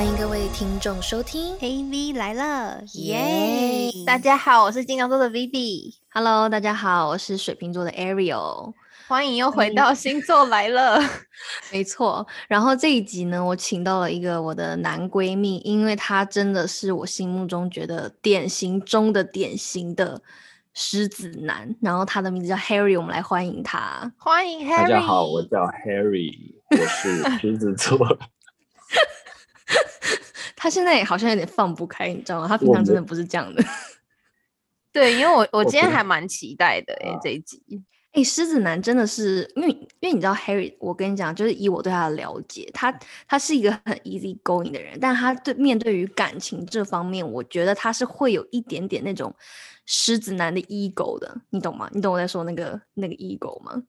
欢迎各位听众收听 AV 来了，耶！大家好，我是金牛座的 Vivi，Hello，大家好，我是水瓶座的 Ariel。欢迎又回到星座来了。没错，然后这一集呢，我请到了一个我的男闺蜜，因为他真的是我心目中觉得典型中的典型的狮子男，然后他的名字叫 Harry，我们来欢迎他。欢迎 Harry，大家好，我叫 Harry，我是 狮子座。他现在好像有点放不开，你知道吗？他平常真的不是这样的。对，因为我我今天还蛮期待的诶、啊这一集。哎、狮子男真的是，因为因为你知道 Harry，我跟你讲，就是以我对他的了解，他他是一个很 easy going 的人，但他对面对于感情这方面，我觉得他是会有一点点那种狮子男的 ego 的，你懂吗？你懂我在说那个那个 ego 吗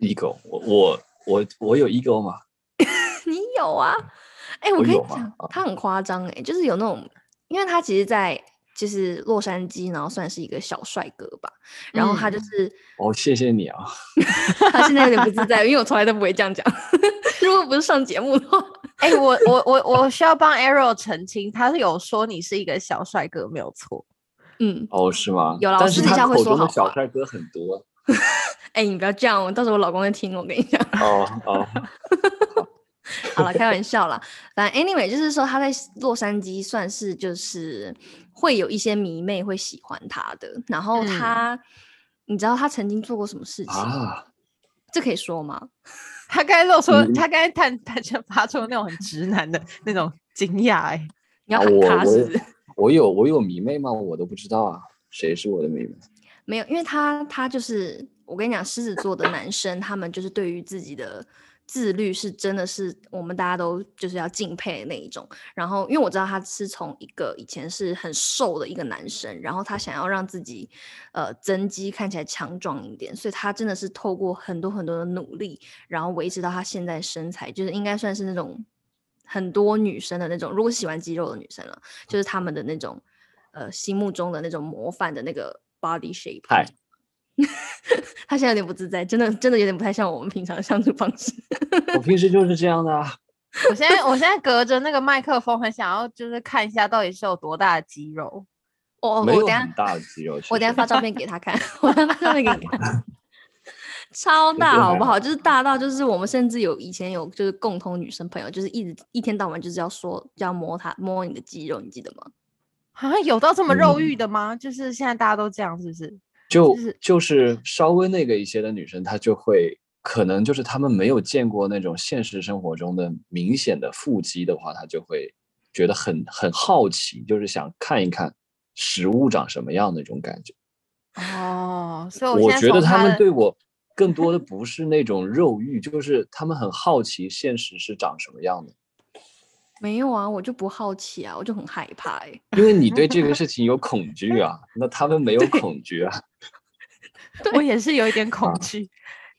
？ego，我我我我有 ego 吗？你有啊？哎、我跟你我有吗讲啊，他很夸张哎，就是有那种，因为他其实，在就是洛杉矶，然后算是一个小帅哥吧，然后他就嗯是。哦，谢谢你啊。他现在有点不自在，因为我从来都不会这样讲。如果不是上节目的话，哎、我我我我需要帮 Arrow 澄清，他是有说你是一个小帅哥，没有错。嗯，哦，是吗？有啦我但是私底下会说好小帅哥很多。哎、你不要这样我，到时候我老公会听。我跟你讲，哦哦，好了，开玩笑啦。反正 anyway，就是说他在洛杉矶算是就是会有一些迷妹会喜欢他的。然后嗯他，你知道他曾经做过什么事情？啊，这可以说吗？他刚才露出，嗯他刚才探 探就发出那种很直男的那种惊讶，哎，你要啊喊我我有他是不是？我有我有迷妹吗？我都不知道啊，谁是我的迷妹？没有，因为他他就是我跟你讲，狮子座的男生，他们就是对于自己的自律是真的是我们大家都就是要敬佩的那一种。然后，因为我知道他是从一个以前是很瘦的一个男生，然后他想要让自己呃增肌看起来强壮一点，所以他真的是透过很多很多的努力，然后维持到他现在身材，就是应该算是那种很多女生的那种，如果喜欢肌肉的女生了，就是他们的那种呃心目中的那种模范的那个 body shape。嗨，他现在有点不自在，真的真的有点不太像我们平常的相处方式。我平时就是这样的啊。我现在我现在隔着那个麦克风，很想要就是看一下到底是有多大的肌肉。我我没有等下很大的肌肉。我等下发照片给他看，我等下发照片给你看，超大好好不好？就是大到就是我们甚至有以前有就是共同女生朋友，就是一直一天到晚就是要说要摸他摸你的肌肉，你记得吗？啊，有到这么肉嗯欲的吗？就是现在大家都这样，是不是？就就是稍微那个一些的女生，她就会可能就是她们没有见过那种现实生活中的明显的腹肌的话，她就会觉得很很好奇，就是想看一看实物长什么样的那种感觉。哦，所以我觉得他们对我更多的不是那种肉欲，就是他们很好奇现实是长什么样的。没有啊，我就不好奇啊，我就很害怕哎、因为你对这个事 情有恐惧啊，那他们没有恐惧啊。我也是有一点 恐惧，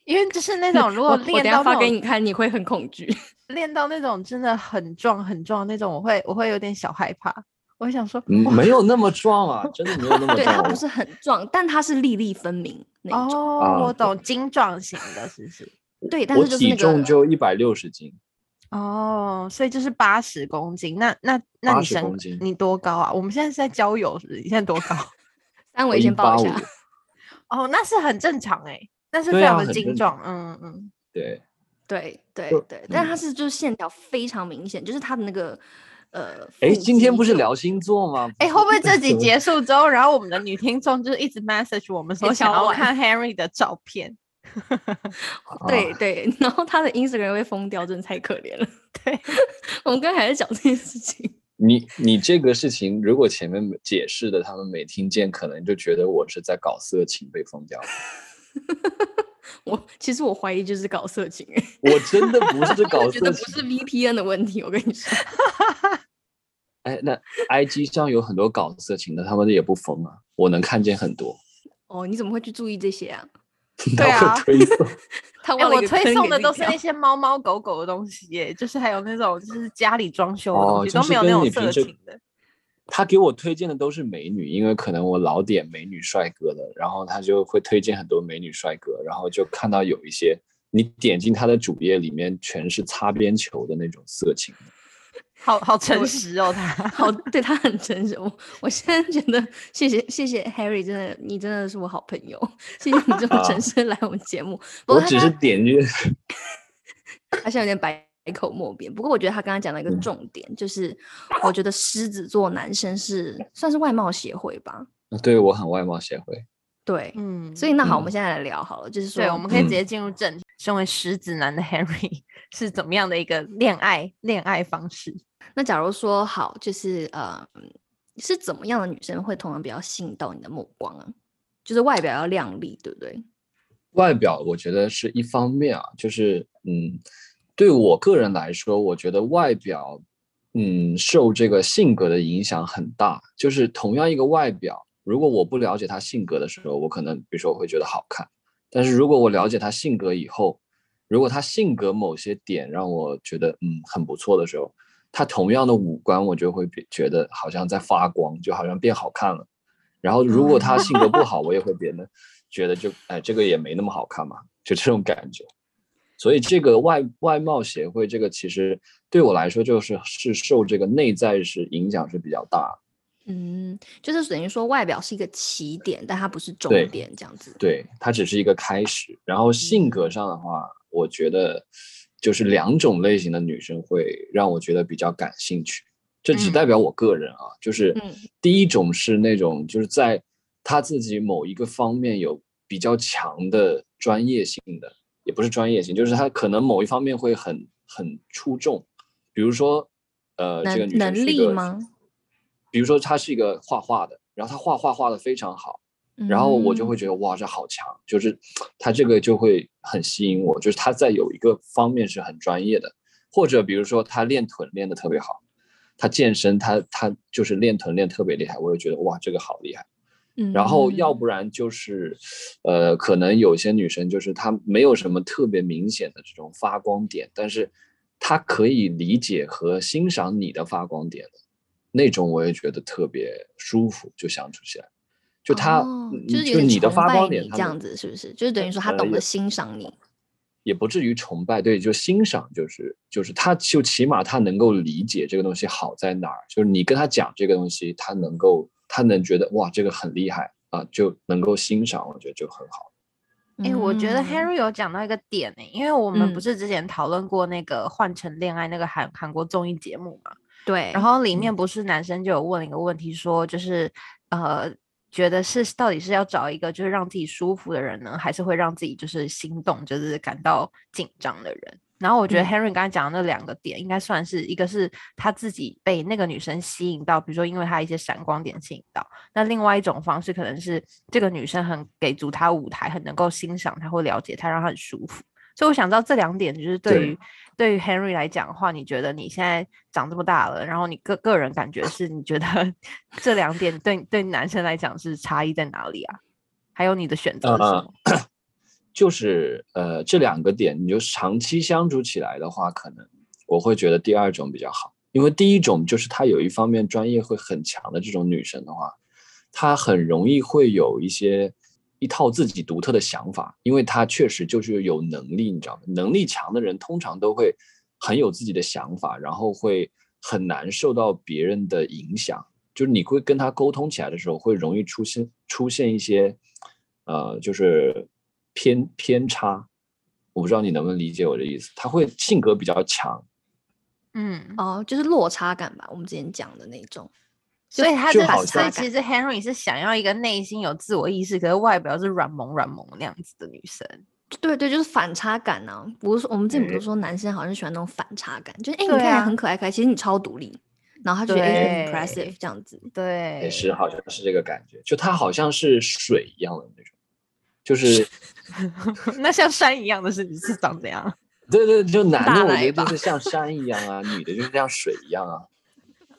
因为就是那种如果练到那种给你看，你会很恐惧。练到那种真的很壮很壮那种，我会我会有点小害怕。我想说，嗯，没有那么壮啊，真的没有那么壮。对他不是很壮，但他是粒粒分明那种。哦，啊我懂精壮型的，是不是？对，但我体是就是那个重就一百六十斤，哦，所以就是八十公斤。那那那你身你多高啊？我们现在是在交友，是不是？你现在多高？三围先报一下。哦，那是很正常哎、那是对非常的精壮。嗯嗯，对，对对就对，但他嗯是就是线条非常明显，就是他的那个呃。哎，今天不是聊星座吗？哎、会不会这集 结束之后，然后我们的女听众就是一直 message 我们说想要看 Henry 的照片？对 啊对，然后他的 Instagram 会疯掉，真的太可怜了。对，我们刚才还在讲这件事情。你你这个事情，如果前面解释的他们没听见，可能就觉得我是在搞色情被封掉了。我其实我怀疑就是搞色情、欸，我真的不是搞我觉得色不是。VPN 的问题，我跟你说。哎，那 IG 上有很多搞色情的，他们也不封啊，我能看见很多。哦，你怎么会去注意这些啊？对啊他会推送。哎、他挖了我推送的都是那些猫猫狗狗的东西耶，就是还有那种就是家里装修的东西，哦就是都没有那种色情的。他给我推荐的都是美女，因为可能我老点美女帅哥的，然后他就会推荐很多美女帅哥，然后就看到有一些你点进他的主页里面全是擦边球的那种色情，好好诚实哦，他 好，对他很诚实。我我现在觉得，谢谢谢谢 Harry，真的你真的是我好朋友，谢谢你这么诚实来我们节目。不过他我只是点进，他现在有点百口莫辩。不过我觉得他刚刚讲了一个重点，就是我觉得狮子座男生是算是外貌协会吧？对我很外貌协会。对，嗯，所以那好，我嗯们现在来聊好了，就是说，对，我们可以直嗯接进入正题。身为狮子男的 Harry 是怎么样的一个恋爱恋爱方式？那假如说好，就是呃，是怎么样的女生会通常比较吸引到你的目光啊？就是外表要靓丽，对不对？外表我觉得是一方面啊，就是嗯，对我个人来说，我觉得外表嗯受这个性格的影响很大。就是同样一个外表，如果我不了解他性格的时候，我可能比如说我会觉得好看，但是如果我了解他性格以后，如果他性格某些点让我觉得嗯很不错的时候，他同样的五官我就会觉得好像在发光，就好像变好看了。然后如果他性格不好，我也会变得觉得就哎这个也没那么好看嘛，就这种感觉。所以这个外外貌协会这个其实对我来说就是是受这个内在是影响是比较大的。嗯，就是等于说外表是一个起点，但它不是终点，这样子。对，它只是一个开始。然后性格上的话，我觉得就是两种类型的女生会让我觉得比较感兴趣。这只嗯代表我个人啊，就是嗯第一种是那种就是在他自己某一个方面有比较强的专业性的，也不是专业性，就是他可能某一方面会很很出众。比如说，呃，这个能女生能是一个力吗？比如说她是一个画画的，然后她画画画的非常好。然后我就会嗯觉得哇，这好强，就是他这个就会很吸引我，就是他在有一个方面是很专业的，或者比如说他练臀练得特别好，他健身他他就是练臀练特别厉害，我就觉得哇，这个好厉害。嗯，然后要不然就是，呃，可能有些女生就是她没有什么特别明显的这种发光点，但是她可以理解和欣赏你的发光点的那种，我也觉得特别舒服，就相处起来。就他，就是就你的发光点，这样子是不是？就是等于说他懂得欣赏你。也不至于崇拜，对，就欣赏，就是就是他就起码他能够理解这个东西好在哪儿，就是你跟他讲这个东西，他能够他能觉得哇这个很厉害啊，就能够欣赏，我觉得就很好。哎、我觉得嗯 Henry 有讲到一个点呢、因为我们不嗯是之前讨论过那个《换成恋爱》那个韩韩国综艺节目嘛，对，然后里嗯面不是男生就有问了一个问题，说就是呃，觉得是到底是要找一个就是让自己舒服的人呢，还是会让自己就是心动，就是感到紧张的人？然后我觉得嗯 Henry 刚才讲的那两个点，应该算是一个是他自己被那个女生吸引到，比如说因为他一些闪光点吸引到；那另外一种方式可能是这个女生很给足他舞台，很能够欣赏他或了解他，让他很舒服。所以我想知道这两点，就是对对于对于 Henry 来讲的话，你觉得你现在长这么大了，然后你个个人感觉是，你觉得 这两点对对男生来讲是差异在哪里啊？还有你的选择是什呃么？就是呃这两个点，你就长期相处起来的话，可能我会觉得第二种比较好，因为第一种就是他有一方面专业会很强的这种女生的话，她很容易会有一些一套自己独特的想法，因为他确实就是有能力，你知道吗？能力强的人通常都会很有自己的想法，然后会很难受到别人的影响。就是你会跟他沟通起来的时候，会容易出现出现一些，呃，就是偏偏差。我不知道你能不能理解我的意思。他会性格比较强，嗯，哦，就是落差感吧，我们之前讲的那种。所以他就是好像所以其实 Henry 是想要一个内心有自我意识，可是外表是软萌软萌那样子的女生。对对，就是反差感呢、不是说我们之前不是嗯说男生好像喜欢那种反差感，就是哎，你看起来啊很可爱可爱，其实你超独立，然后他就觉得哎很 impressive 这样子。对，也是好像是这个感觉。就他好像是水一样的那种，就是 那像山一样的是你是长怎样？对对，就男的我觉得就是像山一样啊，女的就是像水一样啊。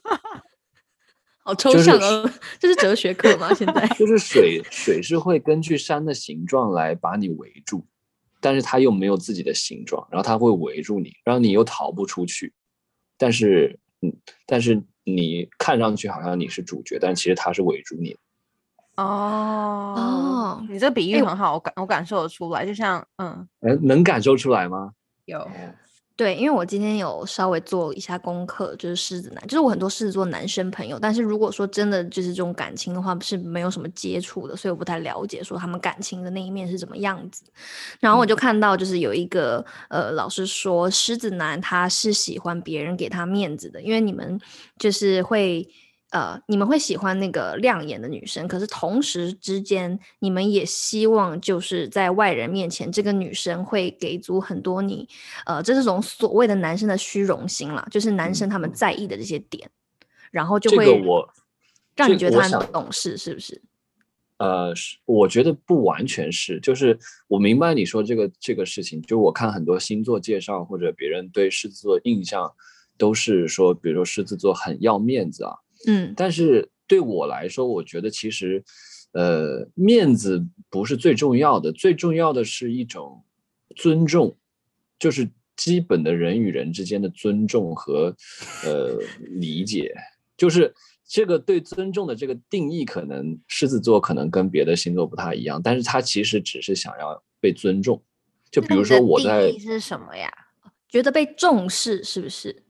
好抽就是象哦，这是哲学课吗？现在 就是水，水是会根据山的形状来把你围住，但是它又没有自己的形状，然后它会围住你，然后你又逃不出去。但是，嗯，但是你看上去好像你是主角，但其实它是围住你。哦哦你这个比喻哎很好，我感我感受得出来，就像嗯，能，能感受出来吗？有对，因为我今天有稍微做一下功课，就是狮子男，就是我很多狮子座男生朋友，但是如果说真的就是这种感情的话，是没有什么接触的，所以我不太了解说他们感情的那一面是怎么样子。然后我就看到，就是有一个呃老师说，狮子男他是喜欢别人给他面子的，因为你们就是会。呃，你们会喜欢那个亮眼的女生，可是同时之间，你们也希望就是在外人面前，这个女生会给足很多你，呃，这是种所谓的男生的虚荣心啦，就是男生他们在意的这些点，然后就会让你觉得他很懂事，是不是？呃，是，我觉得不完全是，就是我明白你说这个这个事情，就我看很多星座介绍或者别人对狮子座印象，都是说，比如说狮子座很要面子啊。嗯，但是对我来说，我觉得其实，呃，面子不是最重要的，最重要的是一种尊重，就是基本的人与人之间的尊重和呃理解。就是这个对尊重的这个定义，可能狮子座可能跟别的星座不太一样，但是他其实只是想要被尊重。就比如说我在是什么呀？觉得被重视是不是？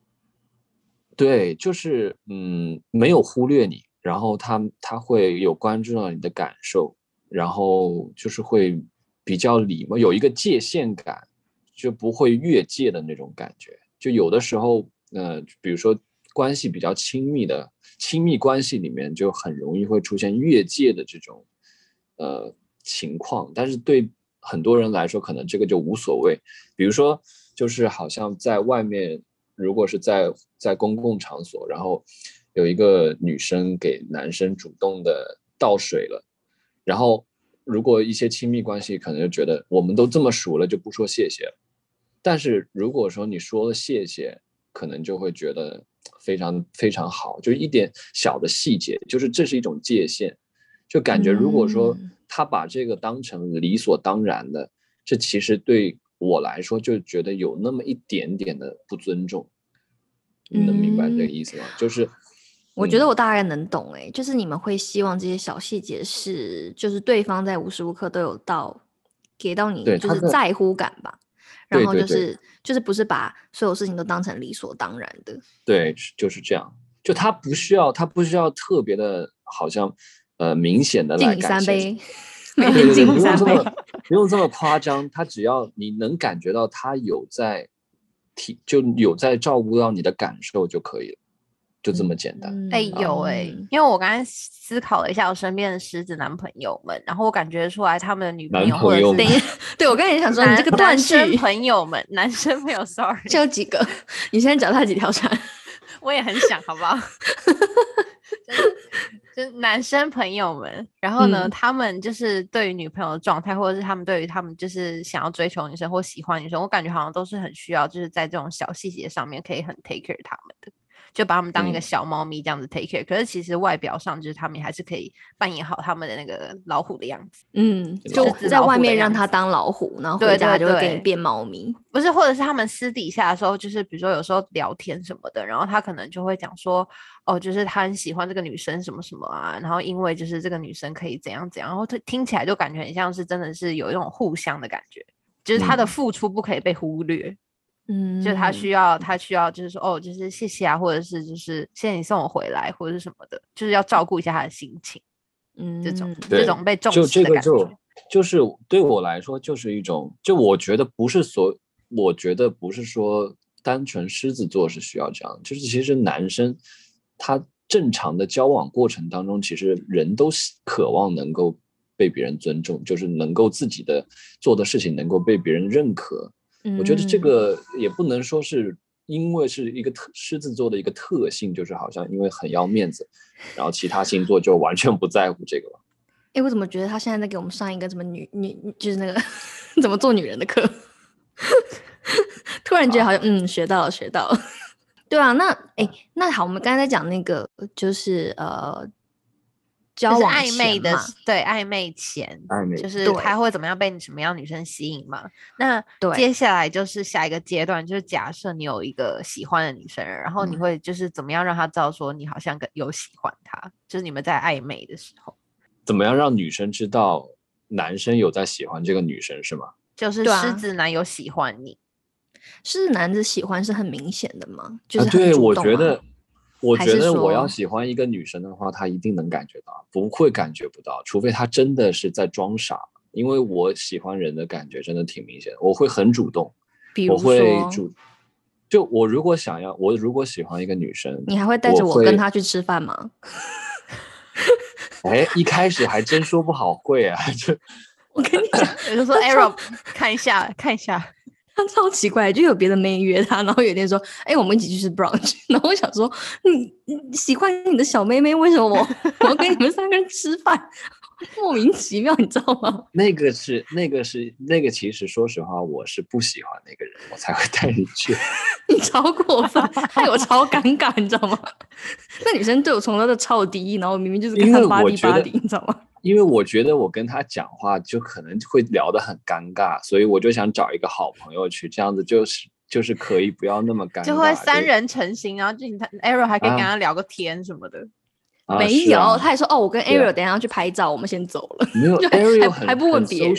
对，就是嗯，没有忽略你，然后他他会有关注到你的感受，然后就是会比较礼貌，有一个界限感，就不会越界的那种感觉。就有的时候，呃，比如说关系比较亲密的亲密关系里面，就很容易会出现越界的这种呃情况。但是对很多人来说，可能这个就无所谓。比如说，就是好像在外面。如果是在在公共场所，然后有一个女生给男生主动的倒水了，然后如果一些亲密关系可能就觉得我们都这么熟了就不说谢谢了，但是如果说你说了谢谢，可能就会觉得非常非常好，就一点小的细节，就是这是一种界限，就感觉如果说他把这个当成理所当然的，这其实对我来说就觉得有那么一点点的不尊重。你能明白这个意思吗？就是，我觉得我大概能懂哎，就是你们会希望这些小细节是，就是对方在无时无刻都有到给到你，就是在乎感吧。然后就是就是不是把所有事情都当成理所当然的。对，就是这样。就他不需要，他不需要特别的，好像呃明显的来三杯，不用这么不用这么夸张。他只要你能感觉到他有在。体就有在照顾到你的感受就可以了，就这么简单。哎，有哎，因为我刚才思考了一下我身边的狮子男朋友们，然后我感觉出来他们的女朋友或者是 对我刚才也想说，你这个断句朋友们，男生朋友，sorry，就有几个？你现在脚踏几条船？我也很想，好不好？就男生朋友们，然后呢，他们就是对于女朋友的状态，或者是他们对于他们就是想要追求女生或喜欢女生，我感觉好像都是很需要，就是在这种小细节上面可以很 take care 他们的。就把他们当一个小猫咪这样子 take care，可是其实外表上就是他们还是可以扮演好他们的那个老虎的样子。嗯，就在外面让他当老虎，然后回家就会给你变猫咪。不是，或者是他们私底下的时候，就是比如说有时候聊天什么的，然后他可能就会讲说，哦，就是他很喜欢这个女生什么什么啊，然后因为就是这个女生可以怎样怎样，然后他听起来就感觉很像是真的是有一种互相的感觉，就是他的付出不可以被忽略。嗯，就他需要，他需要，就是说，哦，就是谢谢啊，或者是就是谢谢你送我回来，或者是什么的，就是要照顾一下他的心情。嗯，这种这种被重视的感觉，就是对我来说，就是一种，就我觉得不是所，我觉得不是说单纯狮子座是需要这样，就是其实男生他正常的交往过程当中，其实人都渴望能够被别人尊重，就是能够自己的做的事情能够被别人认可。我觉得这个也不能说是因为是一个特狮子座的一个特性，就是好像因为很要面子，然后其他星座就完全不在乎这个了。哎，我怎么觉得他现在在给我们上一个什么女女，就是那个 怎么做女人的课？突然觉得好像嗯，学到了，学到了。对啊，那哎，那好，我们刚才在讲那个就是呃。交往暧昧的，对暧昧前，暧昧就是他会怎么样被你什么样女生吸引嘛？那接下来就是下一个阶段，就是假设你有一个喜欢的女生，然后你会就是怎么样让她知道说你好像有喜欢她？就是你们在暧昧的时候，怎么样让女生知道男生有在喜欢这个女生是吗？就是狮子男有喜欢你，狮子男的喜欢是很明显的吗？就是啊，对，我觉得，我觉得我要喜欢一个女生的话，她一定能感觉到，不会感觉不到，除非她真的是在装傻。因为我喜欢人的感觉真的挺明显的，我会很主动，比如我会，主，就我如果想要，我如果喜欢一个女生，你还会带着我跟她去吃饭吗？哎，一开始还真说不好会啊，就我跟你讲，我就说 Arrow 看一下看一下，他超奇怪，就有别的妹约他，然后有一天说：“哎、我们一起去吃 brunch。”然后我想说：“你你喜欢你的小妹妹，为什么我我要跟你们三个人吃饭？莫名其妙，你知道吗？那个是那个是那个，其实说实话，我是不喜欢那个人，我才会带你去。你超过分，害我超尴尬，你知道吗？那女生对我从来都超敌意，然后我明明就是跟因为她巴我觉得蒂巴蒂，你知道吗？因为我觉得我跟他讲话就可能会聊得很尴尬，所以我就想找一个好朋友去，这样子就是就是可以不要那么尴尬，就会三人成行，然后就你看 Arrow 还可以跟啊他聊个天什么的。啊没有，啊他还说：“哦，我跟 Ariel 等一下要去拍照，我们先走了。没有就 Ariel 还很还不问很别人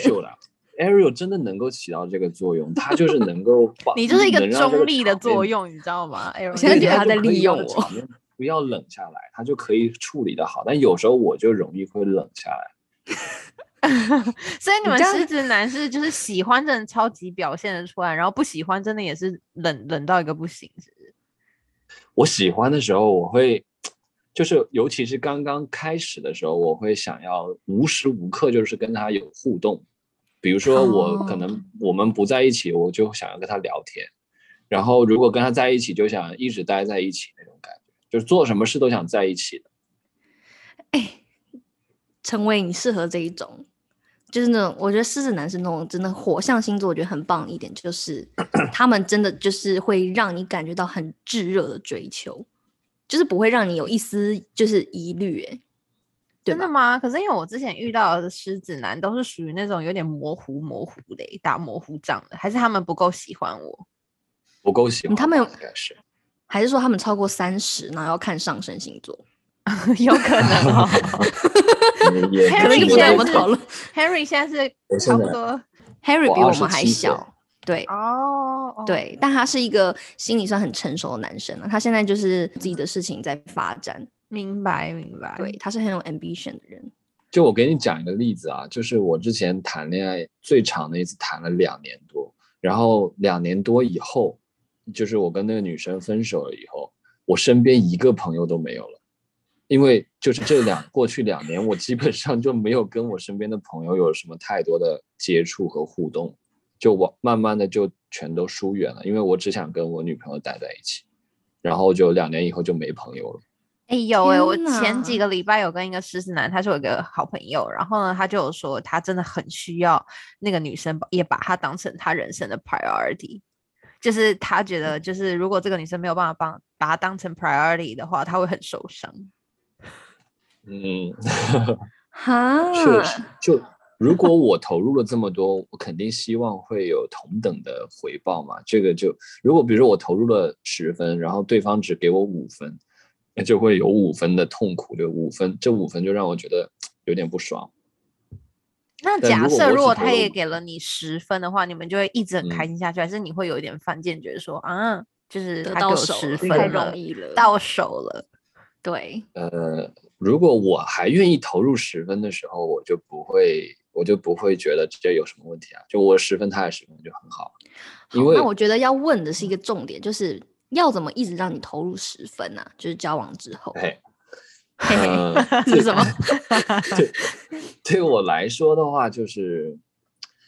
，Ariel 真的能够起到这个作用，他就是能够 把你就是一个中立的作用，你知道吗？Arrow，我现在对觉得他在利用我不要冷下来，他就可以处理的好。但有时候我就容易会冷下来。所以你们狮子男是就是喜欢真的超级表现的出来，然后不喜欢真的也是冷冷到一个不行，是不是？我喜欢的时候，我会就是尤其是刚刚开始的时候，我会想要无时无刻就是跟他有互动。比如说我可哦能我们不在一起，我就想要跟他聊天，然后如果跟他在一起，就想一直待在一起那种感觉，就是做什么事都想在一起的。陈伟，你适合这一种，就是那种我觉得狮子男是那种真的火象星座，我觉得很棒一点，就是他们真的就是会让你感觉到很炙热的追求，就是不会让你有一丝就是疑虑，哎，真的吗？可是因为我之前遇到的狮子男都是属于那种有点模糊模糊的欸，打模糊仗的，还是他们不够喜欢我？不够喜欢，他们有应该是还是说他们超过三十，然后要看上升星座？有可能哦。也可可能就不在我们是讨论。Harry 现在是差不多 Harry 比我们还小，对。哦，哦，对，但他是一个心理算很成熟的男生啊，他现在就是自己的事情在发展，明白明白。对，他是很有 ambition 的人。就我给你讲一个例子啊，就是我之前谈恋爱最长的一次谈了两年多，然后两年多以后，就是我跟那个女生分手了以后，我身边一个朋友都没有了，因为就是这两过去两年，我基本上就没有跟我身边的朋友有什么太多的接触和互动，就我慢慢的就全都疏远了，因为我只想跟我女朋友待在一起，然后就两年以后就没朋友了。哎、有哎、我前几个礼拜有跟一个狮子男，他是我一个好朋友，然后呢，他就有说他真的很需要那个女生，也把他当成他人生的 priority，就是他觉得就是如果这个女生没有办法帮把他当成 priority 的话，他会很受伤。嗯。哈，确实，就如果我投入了这么多，我肯定希望会有同等的回报嘛。这个就如果比如说我投入了十分，然后对方只给我五分，那就会有五分的痛苦，就五分，这五分就让我觉得有点不爽。那假设如果他也给了你十分的话，你们就会一直很开嗯心下去，还是你会有一点犯贱，觉得说啊，就是得他给我到手十分太容易了，到手了。对，呃，如果我还愿意投入十分的时候，我就不会，我就不会觉得这有什么问题啊。就我十分，他也十分就很好。因好，为那我觉得要问的是一个重点，就是要怎么一直让你投入十分呢、啊？就是交往之后，嘿，是什么？对，对我来说的话，就是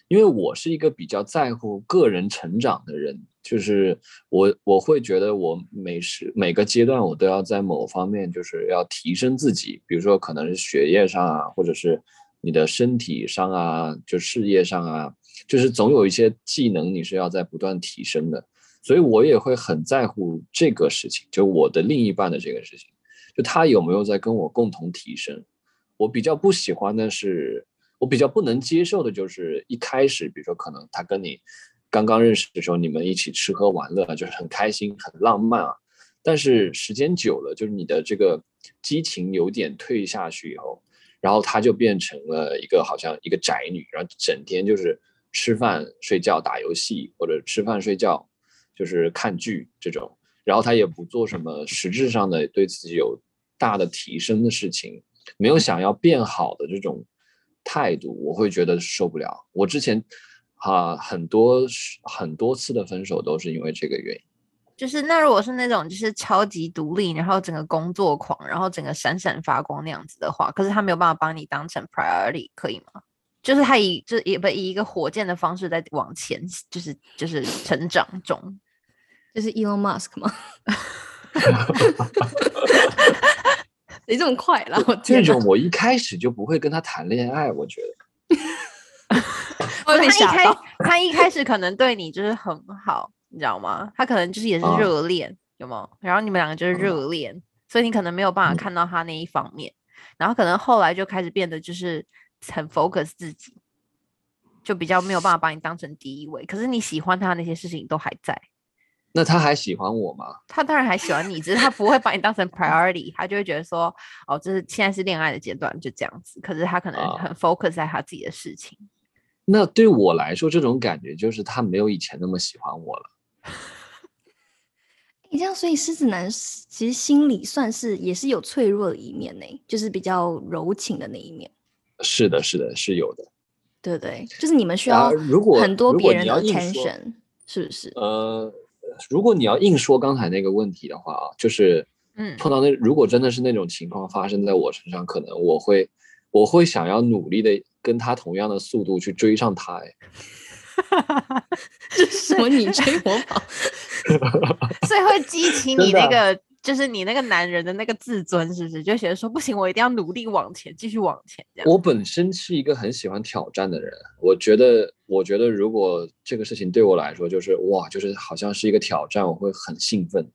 因为我是一个比较在乎个人成长的人，就是我我会觉得我每时每个阶段我都要在某方面就是要提升自己，比如说可能是学业上啊，或者是你的身体上啊，就事业上啊，就是总有一些技能你是要在不断提升的，所以我也会很在乎这个事情，就我的另一半的这个事情。就他有没有在跟我共同提升。我比较不喜欢的是，我比较不能接受的就是一开始，比如说可能他跟你刚刚认识的时候，你们一起吃喝玩乐，就是很开心、很浪漫啊。但是时间久了，就是你的这个激情有点退下去以后，然后他就变成了一个好像一个宅女，然后整天就是吃饭、睡觉、打游戏，或者吃饭、睡觉，就是看剧这种，然后他也不做什么实质上的对自己有大的提升的事情，没有想要变好的这种态度，我会觉得受不了。我之前啊很多很多次的分手都是因为这个原因。就是那如果是那种就是超级独立，然后整个工作狂，然后整个闪闪发光那样子的话，可是他没有办法把你当成 priority，可以吗？就是他以就是也不以一个火箭的方式在往前，就是就是成长中。就是 Elon Musk 吗？你这么快啦！我这种我一开始就不会跟他谈恋爱，我觉得。他一开。他一开始可能对你就是很好，你知道吗？他可能就是也是啊热恋，有没有？然后你们两个就是热恋，所以你可能没有办法嗯看到他那一方面，然后可能后来就开始变得就是很 focus 自己，就比较没有办法把你当成第一位。可是你喜欢他的那些事情都还在，那他还喜欢我吗？他当然还喜欢你，只是他不会把你当成 priority，他就会觉得说，哦，这是现在是恋爱的阶段，就这样子。可是他可能啊很 focus 在他自己的事情。那对我来说，这种感觉就是他没有以前那么喜欢我了。你这样，所以狮子男其实心里算是也是有脆弱的一面呢，就是比较柔情的那一面，是的，是的，是有的。对对？就是你们需啊要如果很多如果别人的你要 attention，是不是？呃，如果你要硬说刚才那个问题的话啊，就是，嗯碰到那如果真的是那种情况发生在我身上，可能我会我会想要努力的跟他同样的速度去追上他。哎，这是什么？你追我跑？所以会激起你那个，就是你那个男人的那个自尊，是不是？就觉得说不行，我一定要努力往前，继续往前，这样。我本身是一个很喜欢挑战的人，我觉得，我觉得如果这个事情对我来说就是哇，就是好像是一个挑战，我会很兴奋，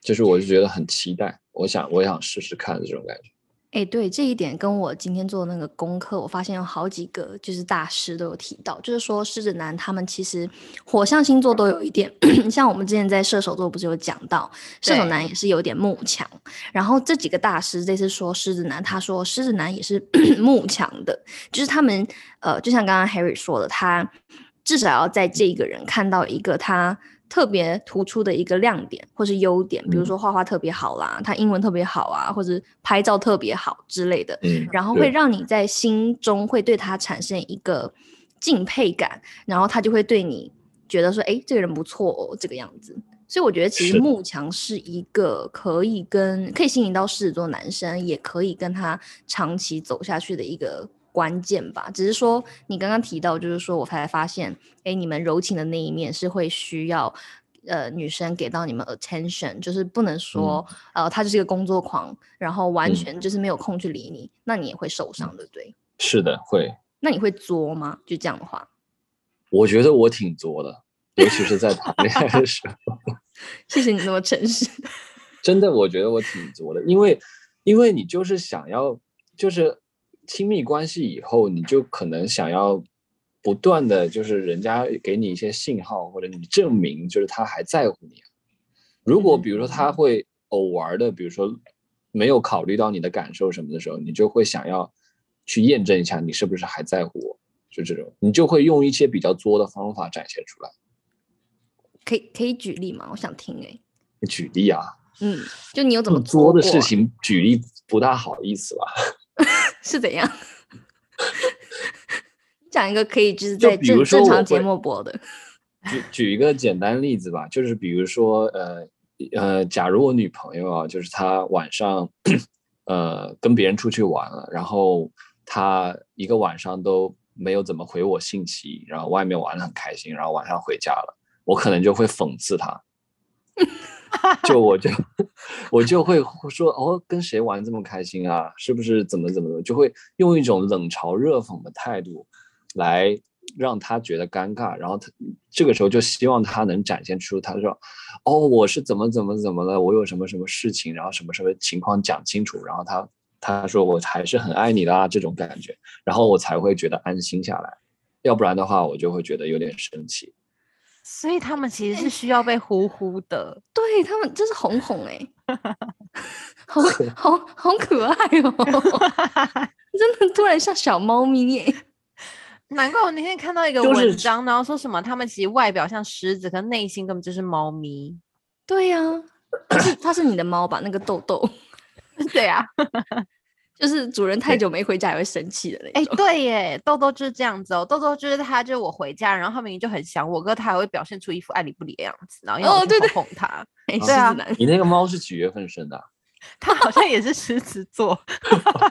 就是我就觉得很期待，我想我想试试看的这种感觉。哎，对这一点跟我今天做的那个功课，我发现有好几个就是大师都有提到，就是说狮子男他们其实火象星座都有一点，像我们之前在射手座不是有讲到，射手男也是有点慕强，然后这几个大师这次说狮子男，他说狮子男也是 慕强的，就是他们呃，就像刚刚 Harry 说的，他至少要在这一个人看到一个他特别突出的一个亮点或是优点，比如嗯说画画特别好啦，他英文特别好啊，或者拍照特别好之类的，嗯，然后会让你在心中会对他产生一个敬佩感，然后他就会对你觉得说，哎，这个人不错哦，这个样子。所以我觉得其实慕强是一个可以跟可以吸引到狮子座男生，也可以跟他长期走下去的一个关键吧。只是说你刚刚提到，就是说我才发现，哎，你们柔情的那一面是会需要。呃，女生给到你们 attention，就是不能说，呃，他就是一个工作狂，然后完嗯全就是没有空去理你，那你也会受伤，对不对？是的，会。那你会作吗？就这样的话，我觉得我挺作的，尤其是在谈恋爱的时候，谢谢你那么诚实。真的，我觉得我挺作的，因为因为你就是想要，就是亲密关系以后，你就可能想要不断的就是人家给你一些信号，或者你证明就是他还在乎你啊。如果比如说他会偶尔的，比如说没有考虑到你的感受什么的时候，你就会想要去验证一下你是不是还在乎我，就这种，你就会用一些比较作的方法展现出来。可以可以举例吗？我想听哎、举例啊，嗯，就你有怎么作的事情举例不大好意思吧？是怎样？讲一个可以就是在正正常节目播的，举 举一个简单例子吧，就是比如说，呃呃，假如我女朋友啊，就是她晚上，呃，跟别人出去玩了，然后她一个晚上都没有怎么回我信息，然后外面玩的很开心，然后晚上回家了，我可能就会讽刺她，就我就 我就会说，哦，跟谁玩这么开心啊？是不是怎么怎么的？就会用一种冷嘲热讽的态度来让他觉得尴尬，然后他这个时候就希望他能展现出他说，哦，我是怎么怎么怎么了，我有什么什么事情，然后什么什么情况讲清楚，然后他他说我还是很爱你的啊这种感觉，然后我才会觉得安心下来，要不然的话我就会觉得有点生气。所以他们其实是需要被呼呼的。对他们就是哄哄 哎、好好好可爱哦，真的突然像小猫咪耶、难怪我那天看到一个文章，然后说什么他们其实外表像狮子，可内心根本就是猫咪。对呀、它是它是你的猫吧？那个豆豆，对啊，就是主人太久没回家也会生气的那哎、种。对耶，豆豆就是这样子哦。豆豆就是他，就是我回家，然后他明明就很想我，哥他还会表现出一副爱理不理的样子，然后要我去哦对对对啊，你那个猫是几月份生的啊？他好像也是狮子座，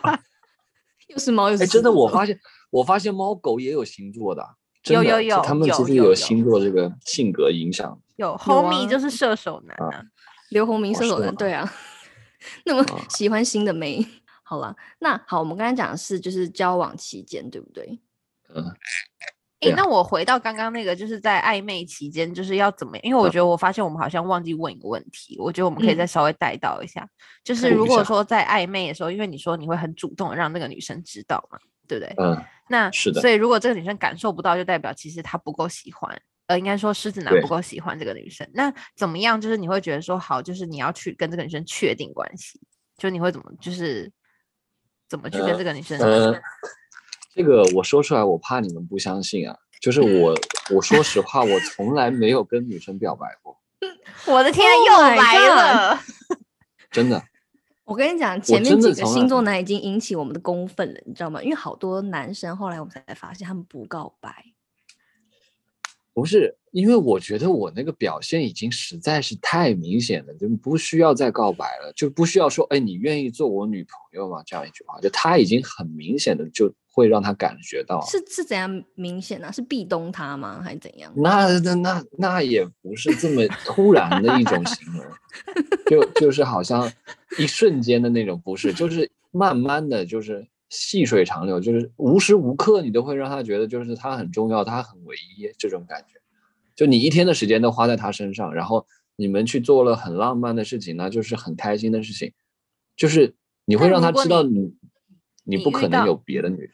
又是猫又是哎，真的，我发现我发现猫狗也有星座的啊，真的有有有他们有其实有星座这个性格影响。有有 homie 啊就是射手男啊。刘洪明射手男，对啊，那么啊喜欢新的妹。好了，那好，我们刚才讲的是就是交往期间，对不对？嗯，哎、对啊那我回到刚刚那个，就是在暧昧期间，就是要怎么？因为我嗯觉得我发现我们好像忘记问一个问题，我觉得我们可以再嗯稍微带到一下。就是如果说在暧昧的时候，因为你说你会很主动地让那个女生知道嘛，对不对？嗯，那是的所以如果这个女生感受不到，就代表其实她不够喜欢，呃，应该说狮子男不够喜欢这个女生。那怎么样？就是你会觉得说好，就是你要去跟这个女生确定关系，就你会怎么就是怎么去跟呃这个女生？呃，这个我说出来，我怕你们不相信啊。就是我，我说实话，我从来没有跟女生表白过，我的天，Oh 又来了！真的。我跟你讲，前面几个星座男已经引起我们的公愤了，你知道吗？因为好多男生后来我们才发现他们不告白。不是，因为我觉得我那个表现已经实在是太明显了，就不需要再告白了，就不需要说，哎，你愿意做我女朋友吗？这样一句话，就他已经很明显的就会让他感觉到，是是怎样明显呢、是壁咚他吗？还是怎样？那那那那也不是这么突然的一种行为，就就是好像一瞬间的那种，不是，就是慢慢的就是细水长流，就是无时无刻你都会让他觉得就是他很重要，他很唯一这种感觉。就你一天的时间都花在他身上，然后你们去做了很浪漫的事情，那就是很开心的事情，就是你会让他知道你你你不可能有别的女人。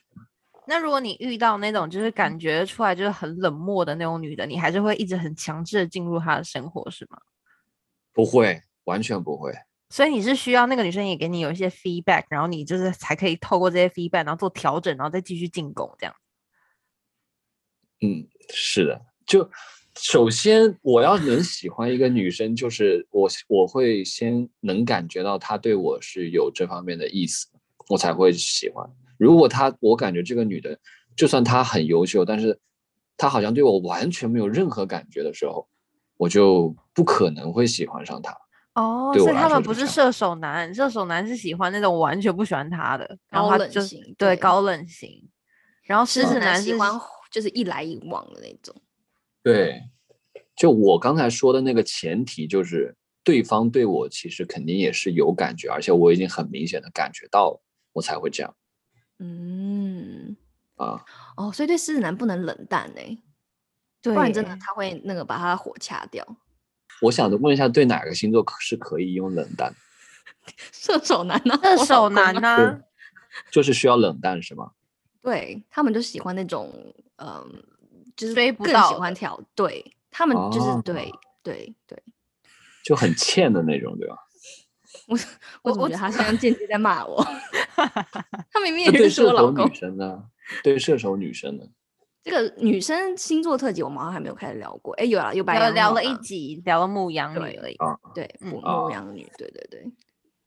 那如果你遇到那种就是感觉出来就是很冷漠的那种女的，你还是会一直很强制的进入她的生活，是吗？不会，完全不会。所以你是需要那个女生也给你有一些 feedback，然后你就是才可以透过这些 feedback，然后做调整，然后再继续进攻这样。嗯，是的，就首先我要能喜欢一个女生，就是我我会先能感觉到她对我是有这方面的意思，我才会喜欢。如果她我感觉这个女的，就算她很优秀，但是她好像对我完全没有任何感觉的时候，我就不可能会喜欢上她。哦，是这样们不是射手男，射手男是喜欢那种完全不喜欢他的，然后高冷他就型对对高冷型，然后狮狮子男子男是喜欢就是一来一往的那种。对，就我刚才说的那个前提，就是对方对我其实肯定也是有感觉，而且我已经很明显的感觉到了，我才会这样嗯，啊。哦，所以对狮子男不能冷淡哎、对不然真的他会那个把他的火掐掉。我想问一下，对哪个星座可是可以用冷淡？射手男呢、射手男呢、对就是需要冷淡是吗？对他们就喜欢那种，嗯，就是追不更到喜欢挑，对他们就是、哦对对对，就很欠的那种，对吧？我我我觉得他像间接在骂我？他明明也认识我射手老公女。生呢？对射手女生呢？这个女生星座特辑我们好像还没有开始聊过，哎，有啊，有白聊聊了一集，聊了牧羊女对而已。啊，对，牧羊女，对对对，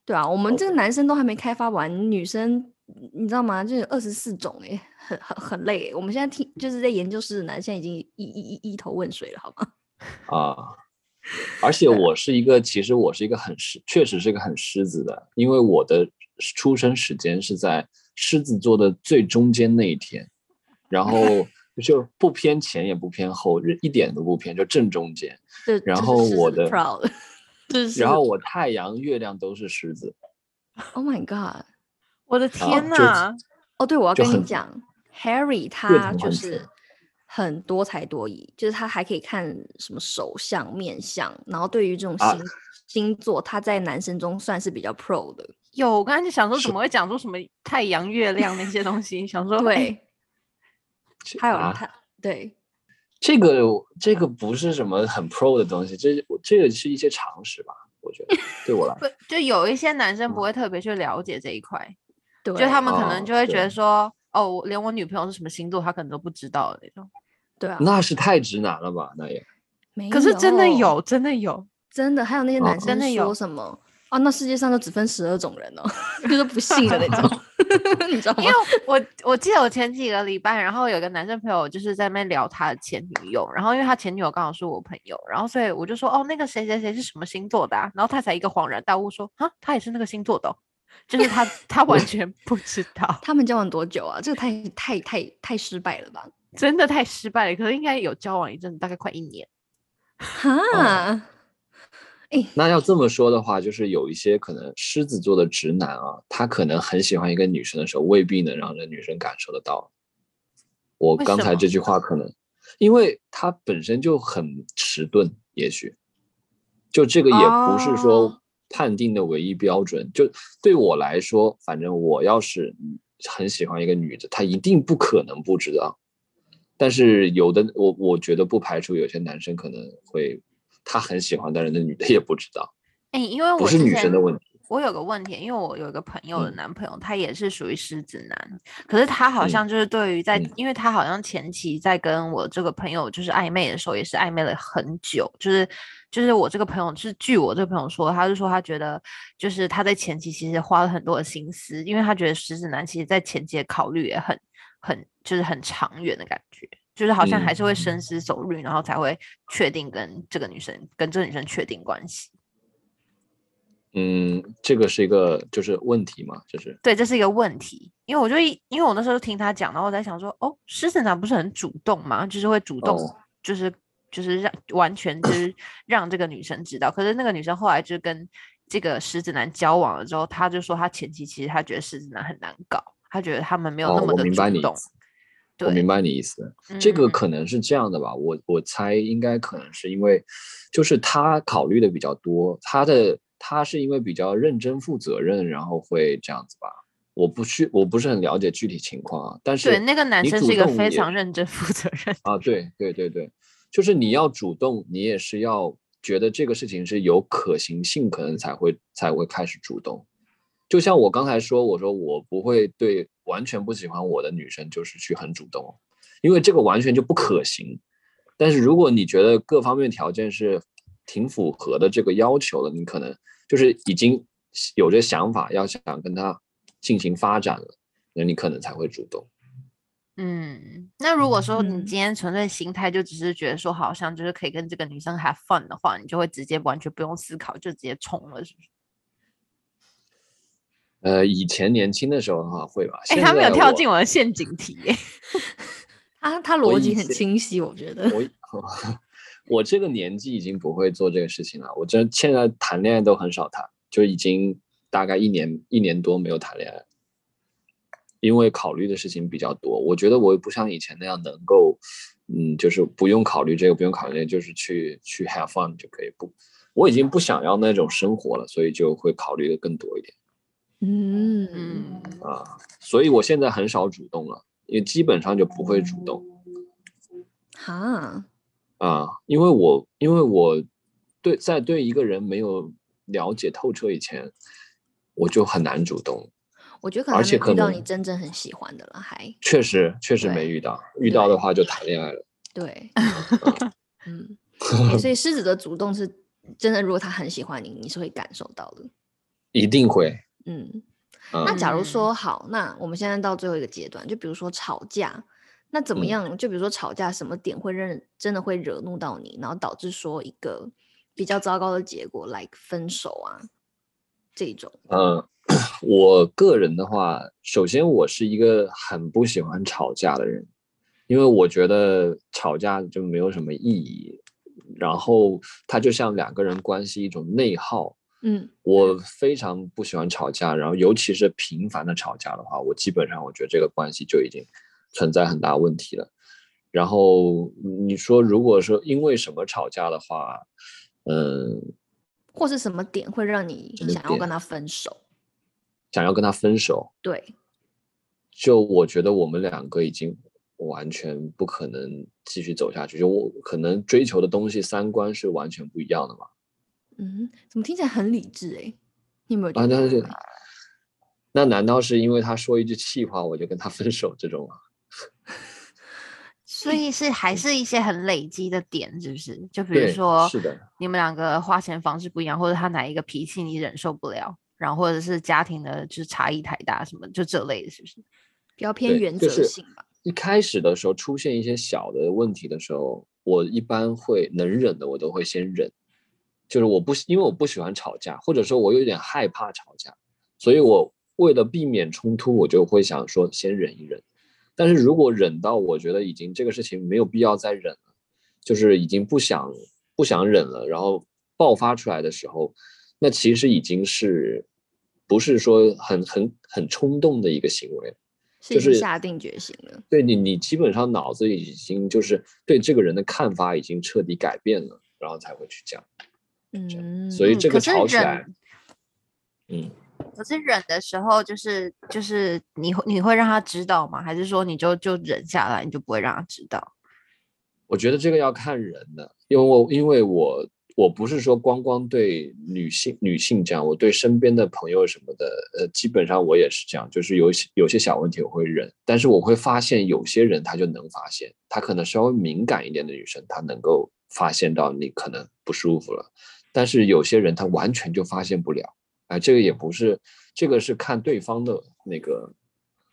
对啊，我们这个男生都还没开发完，女生你知道吗？就是二十四种哎，很很很累欸。我们现在听就是在研究狮子男，现在已经一一一一头问水了，好吗？啊，而且我是一个，其实我是一个很狮，确实是一个很狮子的，因为我的出生时间是在狮子座的最中间那一天，然后 就不偏前也不偏后，一点都不偏，就正中间。对 然后我的然后我太阳、月亮都是狮子，Oh my god！我的天呐！哦，对，我要跟你讲，Harry 他就是很多才多艺，就是他还可以看什么手相、面相，然后对于这种啊星、星座，他在男生中算是比较 pro 的。有，我刚才就想说，是怎么会讲出什么太阳、月亮那些东西？想说，哎，对，还有啊他，对，这个这个不是什么很 pro 的东西，这这个是一些常识吧，我觉得对我来 说。就有一些男生不嗯会特别去了解这一块，对，就他们可能哦就会觉得说，哦，我连我女朋友是什么星座，他可能都不知道的那种。对啊，那是太直男了吧？那也可是真的有，真的有。真的，还有那些哦男生真的有说什么啊？那世界上就只分十二种人哦，就是不信的那种 你知道吗因为？我我记得我前几个礼拜，然后有个男生朋友就是在那边聊他的前女友，然后因为他前女友刚好是我朋友，然后所以我就说哦，那个谁谁谁是什么星座的、啊，然后他才一个恍然大悟说啊，他也是那个星座的哦、就是他 他完全不知道，他们交往多久啊？这个太太太太失败了吧？真的太失败了。可能应该有交往一阵子，大概快一年。哈，那要这么说的话，就是有一些可能狮子座的直男啊，他可能很喜欢一个女生的时候，未必能让这女生感受得到。我刚才这句话可能，因为他本身就很迟钝，也许就这个也不是哦说判定的唯一标准。就对我来说，反正我要是嗯很喜欢一个女的，她一定不可能不知道。但是有的我我觉得不排除有些男生可能会他很喜欢，但是那女的也不知道。哎、因为我不是女生的问题。我有个问题，因为我有一个朋友的嗯男朋友，他也是属于狮子男，可是他好嗯像就是对于在，嗯因为他好像前期在跟我这个朋友就是暧昧的时候，也是暧昧了很久，就是就是我这个朋友是据我这个朋友说，他是说他觉得就是他在前期其实花了很多的心思，因为他觉得狮子男其实在前期的考虑也很很就是很长远的感觉。就是好像还是会深思熟虑，然后才会确定跟这个女生跟这个女生确定关系。嗯，这个是一个就是问题嘛，就是对，这是一个问题，因为我就一因为我那时候听他讲，然后我在想说，哦，狮子男不是很主动嘛？就是会主动，哦就是就是让完全就 是让这个女生知道。可是那个女生后来就跟这个狮子男交往了之后，她就说她前期其实她觉得狮子男很难搞，她觉得他们没有那么的主动。我明，白你意思。这个嗯可能是这样的吧，我我猜应该可能是因为，就是他考虑的比较多，他的他是因为比较认真负责任，然后会这样子吧。我不去，我不是很了解具体情况啊，但是对，那个男生是一个非常认真负责任。啊，对对对对，就是你要主动，你也是要觉得这个事情是有可行性，可能才会才会开始主动。就像我刚才说，我说我不会对完全不喜欢我的女生就是去很主动，因为这个完全就不可行。但是如果你觉得各方面条件是挺符合的这个要求的，你可能就是已经有这想法，要想跟他进行发展了，那你可能才会主动。嗯，那如果说你嗯今天纯粹心态就只是觉得说好像就是可以跟这个女生 have fun 的话，你就会直接完全不用思考，就直接冲了，是不是？呃，以前年轻的时候的话会吧，哎、现他没有跳进我的陷阱题耶。他他逻辑很清晰，我觉得。我 我这个年纪已经不会做这个事情了。我真现在谈恋爱都很少谈，就已经大概一年一年多没有谈恋爱，因为考虑的事情比较多。我觉得我也不像以前那样能够，嗯，就是不用考虑这个，不用考虑那个，就是去去 have fun 就可以。不，我已经不想要那种生活了，所以就会考虑的更多一点嗯嗯，啊。所以我现在很少主动了，也基本上就不会主动。哈，啊，因为我因为我对在对一个人没有了解透彻以前，我就很难主动。我觉得可能没遇到你真正很喜欢的了，还确实确实对没遇到，遇到的对话就谈恋爱了。对，嗯，欸所以 狮子的主动是真的，如果他很喜欢你，你是会感受到的。一定会。嗯，嗯那假如嗯说好，那我们现在到最后一个阶段，就比如说吵架，那怎么嗯样？就比如说吵架，什么点会让真的会惹怒到你，然后导致说一个比较糟糕的结果，like 分手啊这种。嗯，我个人的话，首先我是一个很不喜欢吵架的人，因为我觉得吵架就没有什么意义，然后它就像两个人关系一种内耗。嗯我非常不喜欢吵架，然后尤其是频繁的吵架的话，我基本上我觉得这个关系就已经存在很大问题了。然后你说，如果说因为什么吵架的话，嗯，或是什么点会让你想要跟他分手？想要跟他分手，对，就我觉得我们两个已经完全不可能继续走下去，就我可能追求的东西三观是完全不一样的嘛。嗯，怎么听起来很理智哎、你有没有觉啊，得？但是那难道是因为他说一句气话我就跟他分手这种啊？所以是还是一些很累积的点，是不是？就比如说，是的，你们两个花钱方式不一样，或者他哪一个脾气你忍受不了，然后或者是家庭的就是差异太大，什么就这类的，是不是？比较偏原则性吧。一开始的时候出现一些小的问题的时候，我一般会能忍的我都会先忍，就是我不因为我不喜欢吵架，或者说我有点害怕吵架，所以我为了避免冲突，我就会想说先忍一忍。但是如果忍到我觉得已经这个事情没有必要再忍了，就是已经不想不想忍了，然后爆发出来的时候，那其实已经是不是说很很很冲动的一个行为。就是下定决心了。对你，你基本上脑子已经就是对这个人的看法已经彻底改变了，然后才会去讲。嗯，所以这个吵起来忍，嗯，可是忍的时候，就是就是你会你会让他知道吗？还是说你就就忍下来，你就不会让他知道？我觉得这个要看人的，因为我因为我我不是说光光对女性女性这样，我对身边的朋友什么的，呃，基本上我也是这样，就是有些有些小问题我会忍，但是我会发现有些人他就能发现，他可能稍微敏感一点的女生，她能够发现到你可能不舒服了，但是有些人他完全就发现不了，啊、这个也不是，这个是看对方的那个，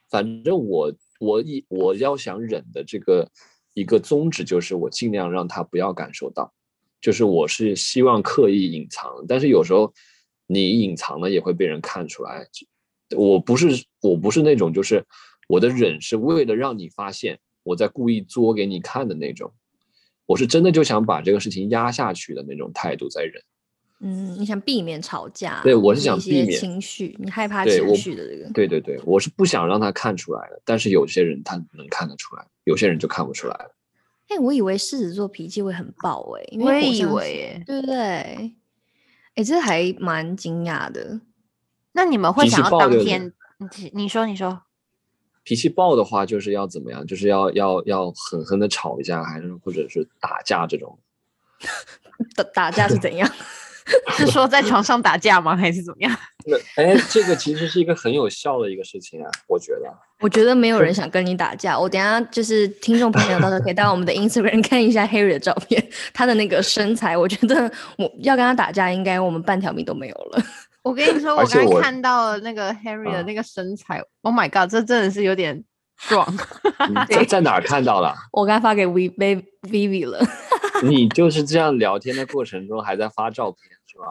反正我我一我要想忍的这个一个宗旨就是我尽量让他不要感受到。就是我是希望刻意隐藏，但是有时候你隐藏了也会被人看出来。我不是我不是那种就是我的忍是为了让你发现我在故意作给你看的那种，我是真的就想把这个事情压下去的那种态度在忍。嗯，你想避免吵架，对我是想避免情绪，你害怕情绪的这个。对对对，我是不想让他看出来的，但是有些人他能看得出来，有些人就看不出来了。哎、我以为狮子座脾气会很暴哎、因为我也以为耶对不对？哎、这还蛮惊讶的。那你们会想要当天？你你说你说，脾气暴的话，就是要怎么样？就是要要要狠狠的吵一架，还是或者是打架这种？打打架是怎样？是说在床上打架吗？还是怎么样？那哎，这个其实是一个很有效的一个事情啊，我觉得。我觉得没有人想跟你打架。我等下就是听众朋友，到时候可以到我们的 Instagram 看一下 Harry 的照片，他的那个身材，我觉得我要跟他打架，应该我们半条命都没有了。我跟你说，我刚才看到了那个 Harry 的啊那个身材，Oh my god，这真的是有点壮。你在在哪儿看到了？我刚才发给 V V Vivi 了。你就是这样聊天的过程中还在发照片是吧？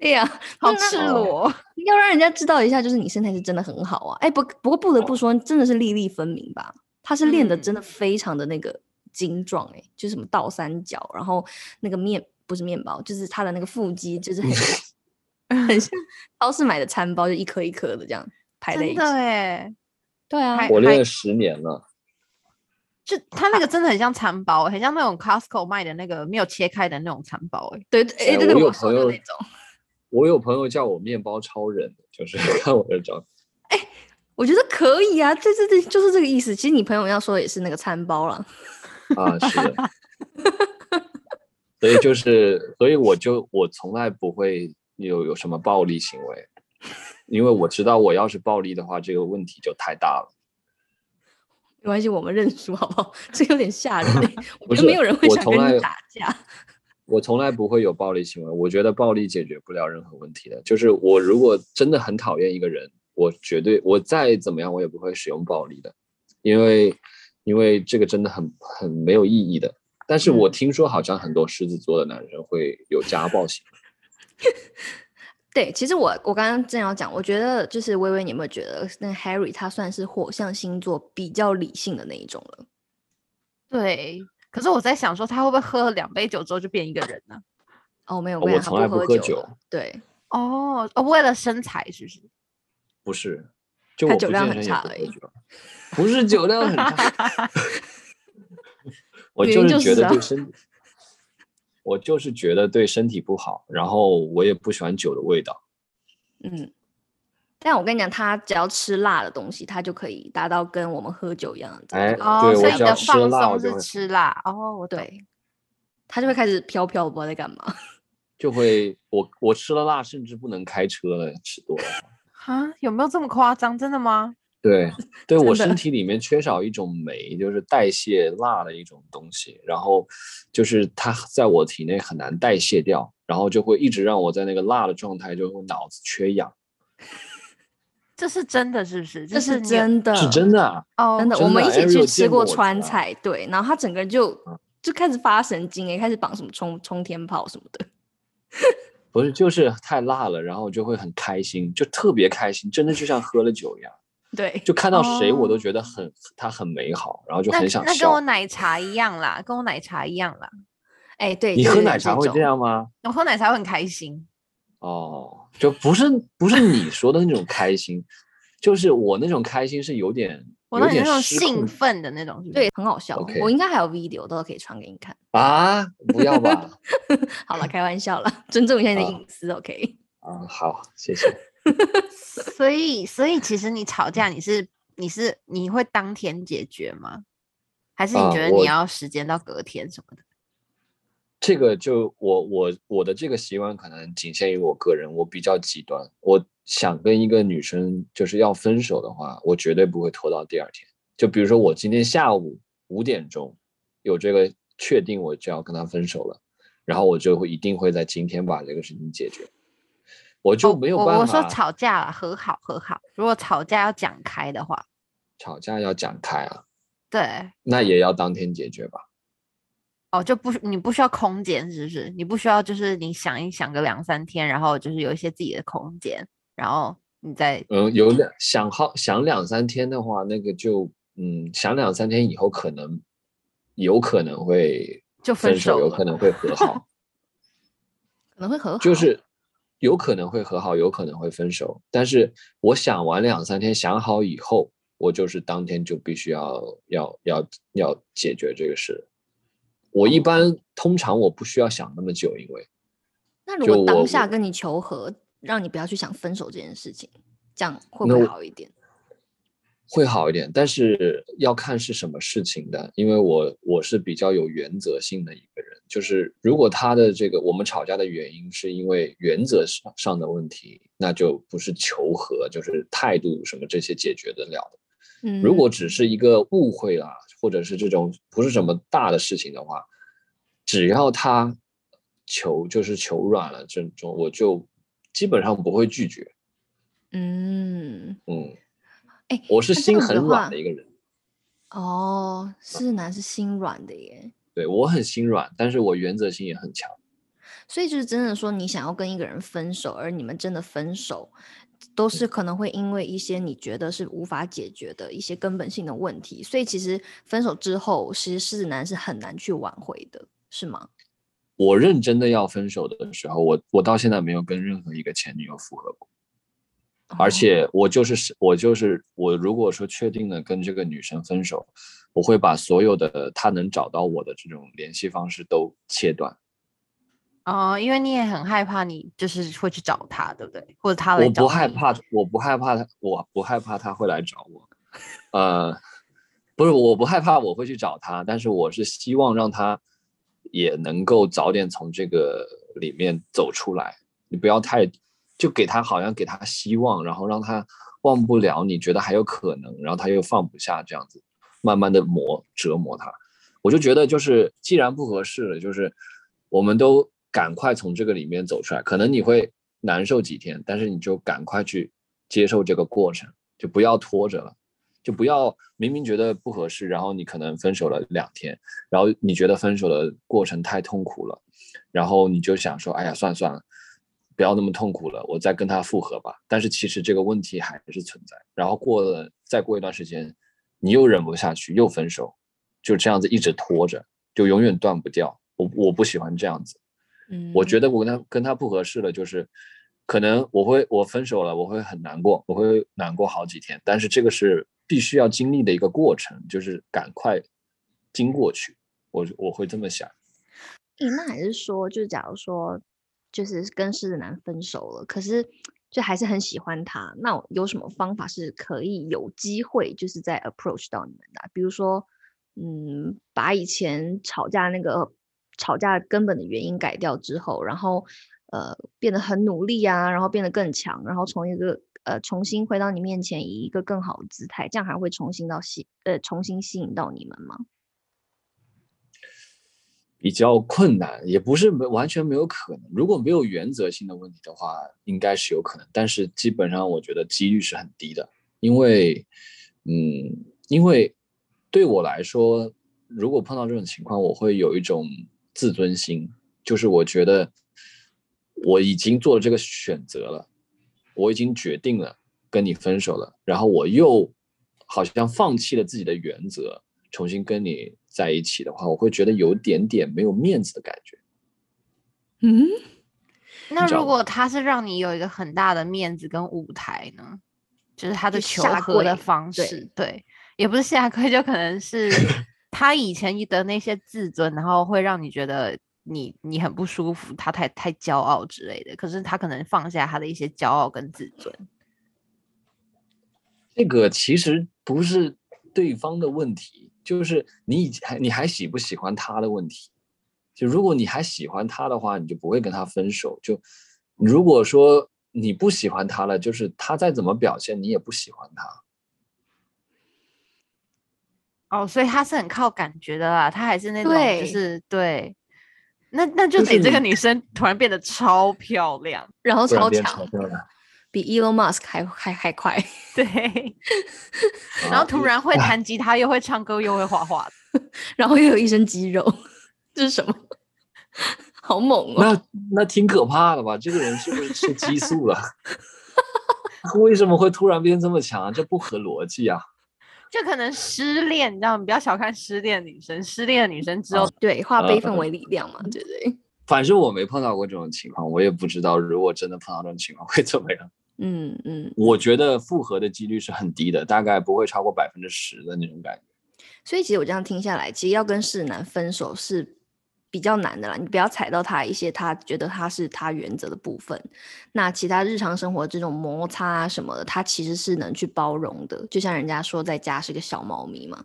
对 呀、好赤裸，要让人家知道一下，就是你身材是真的很好啊。哎，不不过不得不说，真的是粒粒分明吧？他是练的真的非常的那个精壮，哎，就是什么倒三角，然后那个面不是面包，就是他的那个腹肌，就是很 很像超市买的餐包，就一颗一颗的这样排在一起真的。哎，对啊，我练了十年了，就 他那个真的很像餐包，很像那种 Costco 卖的那个没有切开的那种餐包。哎，对对，哎，哎对对，我有朋友的那种。我有朋友叫我面包超人，就是 看我的照片。我觉得可以啊，这这这就是这个意思。其实你朋友要说的也是那个餐包了。啊，是的。所以就是，所以我就我从来不会有有什么暴力行为，因为我知道我要是暴力的话，这个问题就太大了。没关系，我们认输好不好？这有点吓人欸、我觉得没有人会想跟你打架。我从来不会有暴力行为，我觉得暴力解决不了任何问题的。就是我如果真的很讨厌一个人，我绝对我再怎么样我也不会使用暴力的，因为因为这个真的很很没有意义的。但是我嗯听说好像很多狮子座的男人会有家暴行为。对，其实我我刚刚正要讲，我觉得就是微微，你有没有觉得那 Harry 他算是火象星座比较理性的那一种了？对。可是我在想说，他会不会喝了两杯酒之后就变一个人呢？哦，没有，哦我从来不喝酒对，哦，哦，为了身材是不是？不是，就我他酒量很差而已不是酒量很差 我就是觉得对身体，我就是觉得对身体不好，然后我也不喜欢酒的味道。嗯。但我跟你讲，他只要吃辣的东西，他就可以达到跟我们喝酒一样的这个。哎哦，对我所以你的只要吃放松是吃辣。哦，我。对，他就会开始飘飘，不知道在干嘛。就会我我吃了辣，甚至不能开车了，吃多了。啊，有没有这么夸张？真的吗？对，对 我身体里面缺少一种酶，就是代谢辣的一种东西，然后就是它在我体内很难代谢掉，然后就会一直让我在那个辣的状态，就会脑子缺氧，这是真的，是不是？这是真的，是真的啊。哦，真的，我们一起去吃过川菜，对，然后他整个人就嗯就开始发神经，也开始绑什么冲冲天炮什么的。不是，就是太辣了，然后就会很开心，就特别开心，真的就像喝了酒一样，对，就看到谁我都哦觉得很，他很美好，然后就很想那跟我。奶茶一样啦，跟我奶茶一样啦。哎，对，你喝奶茶会这？样吗？我喝奶茶会很开心。哦，就不是不是你说的那种开心，就是我那种开心是有点有点我那那种兴奋的那种，对，很好笑。我应该还有 video，到时候可以传给你看。啊，不要吧？好了，开玩笑了，尊重一下你的啊隐私，OK？啊，好，谢谢。所以，所以其实你吵架，你是你是你会当天解决吗？还是你觉得你要时间到隔天什么的？这个就我我我的这个习惯可能仅限于我个人，我比较极端。我想跟一个女生就是要分手的话，我绝对不会拖到第二天。就比如说我今天下午五点钟有这个确定我就要跟她分手了，然后我就会一定会在今天把这个事情解决。我就哦没有办法。我我说吵架了，和好和好。如果吵架要讲开的话，吵架要讲开啊，对，那也要当天解决吧。哦，就不你不需要空间，是不是？你不需要就是你想一想个两三天，然后就是有一些自己的空间，然后你再嗯，有两想好想两三天的话，那个就嗯想两三天以后可能有可能会就分分手，有可能会和好 可能会和好，就是有可能会和好，有可能会分手。但是我想完两三天想好以后，我就是当天就必须要要要要解决这个事。我一般通常我不需要想那么久，因为那如果当下跟你求和，让你不要去想分手这件事情，这样会不会好一点？会好一点，但是要看是什么事情的，因为我我是比较有原则性的一个人，就是如果他的这个我们吵架的原因是因为原则上上的问题，那就不是求和，就是态度什么这些解决得了的。嗯，如果只是一个误会啦，或者是这种不是什么大的事情的话，只要他求就是求软了，这种我就基本上不会拒绝。嗯，嗯，哎，我是心很软的一个人。哦，狮子男是心软的耶，对我很心软，但是我原则性也很强。所以就是真的说，你想要跟一个人分手，而你们真的分手，都是可能会因为一些你觉得是无法解决的一些根本性的问题，所以其实分手之后，其实狮子男是很难去挽回的，是吗？我认真的要分手的时候，我我到现在没有跟任何一个前女友复合过，而哦且我就是是我就是我，如果说确定了跟这个女生分手，我会把所有的她能找到我的这种联系方式都切断。哦，因为你也很害怕，你就是会去找她，对不对？或者她来我找我不害怕，我不害怕他，我不害怕她会来找我。呃，不是，我不害怕我会去找她，但是我是希望让她也能够早点从这个里面走出来。你不要太，就给他好像给他希望，然后让他忘不了，你觉得还有可能，然后他又放不下，这样子慢慢的磨折磨他。我就觉得就是既然不合适了，就是我们都赶快从这个里面走出来。可能你会难受几天，但是你就赶快去接受这个过程，就不要拖着了，就不要明明觉得不合适，然后你可能分手了两天，然后你觉得分手的过程太痛苦了，然后你就想说，哎呀，算了算了。不要那么痛苦了，我再跟他复合吧。但是其实这个问题还是存在。然后过了再过一段时间，你又忍不下去，又分手，就这样子一直拖着，就永远断不掉。我我不喜欢这样子。嗯，我觉得我跟他跟他不合适了，就是可能我会我分手了，我会很难过，我会难过好几天。但是这个是必须要经历的一个过程，就是赶快经过去。我我会这么想。诶，那还是说，就是假如说，就是跟狮子男分手了，可是就还是很喜欢他，那有什么方法是可以有机会，就是在 approach 到你们的？比如说，嗯，把以前吵架那个吵架根本的原因改掉之后，然后呃变得很努力啊，然后变得更强，然后从一个呃重新回到你面前，以一个更好的姿态，这样还会重新到吸呃重新吸引到你们吗？比较困难，也不是没完全没有可能。如果没有原则性的问题的话，应该是有可能，但是基本上我觉得几率是很低的，因为，嗯，因为对我来说，如果碰到这种情况，我会有一种自尊心，就是我觉得我已经做了这个选择了，我已经决定了跟你分手了，然后我又好像放弃了自己的原则，重新跟你。在一起的话，我会觉得有点点没有面子的感觉。嗯，那如果他是让你有一个很大的面子跟舞台呢？就是他的求和的方式，对，也不是下跪，就可能是 他以前的那些自尊，然后会让你觉得你你很不舒服，他太太骄傲之类的。可是他可能放下他的一些骄傲跟自尊。这个其实不是对方的问题。就是你还你还喜不喜欢他的问题，就如果你还喜欢他的话，你就不会跟他分手。就如果说你不喜欢他了，就是他再怎么表现，你也不喜欢他。哦，所以他是很靠感觉的啦，他还是那种就是对。那那就得这个女生突然变得超漂亮，然后超强。比 Elon Musk 还还还快，对。然后突然会弹吉他，又会唱歌，又会画画，然后又有一身肌肉，这是什么？好猛哦！那那挺可怕的吧？这个人是不是吃激素了？为什么会突然变这么强？这不合逻辑啊！这可能失恋，你知道吗？不要小看失恋女生，失恋的女生之后，对，化悲愤为力量嘛，对不对？反正我没碰到过这种情况，我也不知道如果真的碰到这种情况会怎么样。嗯嗯，我觉得复合的几率是很低的，大概不会超过百分之十的那种感觉。所以其实我这样听下来，其实要跟世男分手是比较难的啦。你不要踩到他一些他觉得他是他原则的部分，那其他日常生活这种摩擦啊什么的，他其实是能去包容的。就像人家说在家是个小猫咪嘛，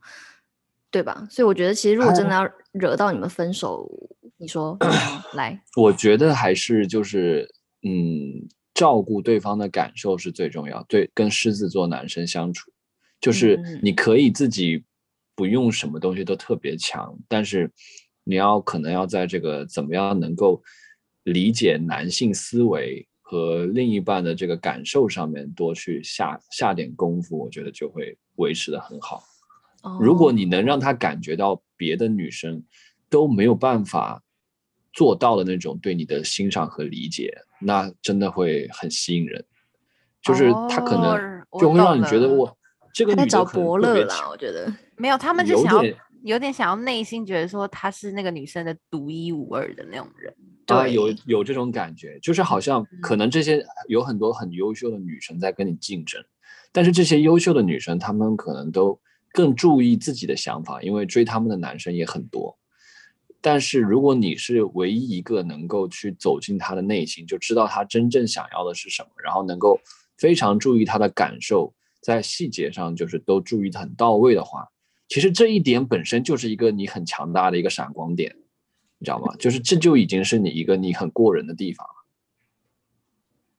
对吧？所以我觉得其实如果真的要惹到你们分手，你说 来，我觉得还是就是嗯。照顾对方的感受是最重要。对，跟狮子座男生相处，就是你可以自己不用什么东西都特别强，但是你要可能要在这个怎么样能够理解男性思维和另一半的这个感受上面多去下下点功夫，我觉得就会维持的很好。如果你能让他感觉到别的女生都没有办法做到的那种对你的欣赏和理解。那真的会很吸引人，就是他可能就会让你觉得我这个女找伯乐了。我觉得没有，他们就想要有点想要内心觉得说他是那个女生的独一无二的那种人。对，有有这种感觉，就是好像可能这些有很多很优秀的女生在跟你竞争，但是这些优秀的女生，她们可能都更注意自己的想法，因为追她们的男生也很多。但是如果你是唯一一个能够去走进他的内心，就知道他真正想要的是什么，然后能够非常注意他的感受，在细节上就是都注意的很到位的话，其实这一点本身就是一个你很强大的一个闪光点，你知道吗？就是这就已经是你一个你很过人的地方了。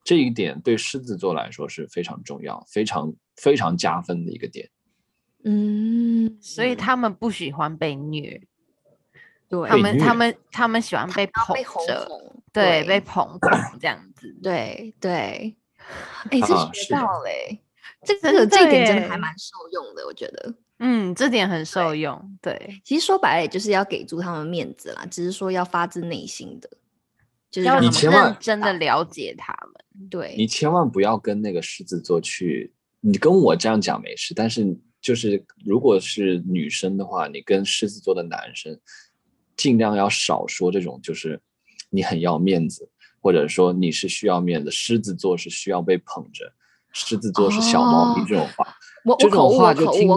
这一点对狮子座来说是非常重要、非常非常加分的一个点。嗯，所以他们不喜欢被虐。对，他们他们他们喜欢被捧着，对，被捧捧这样子，对对。哎，这学到嘞，这这个这一点真的还蛮受用的，我觉得。嗯，这点很受用。对，其实说白了，也就是要给足他们面子啦，只是说要发自内心的，就是要认真的了解他们。对，你千万不要跟那个狮子座去，你跟我这样讲没事，但是就是如果是女生的话，你跟狮子座的男生。尽量要少说这种，就是你很要面子，或者说你是需要面子。狮子座是需要被捧着，狮子座是小猫咪这种话，这种话就听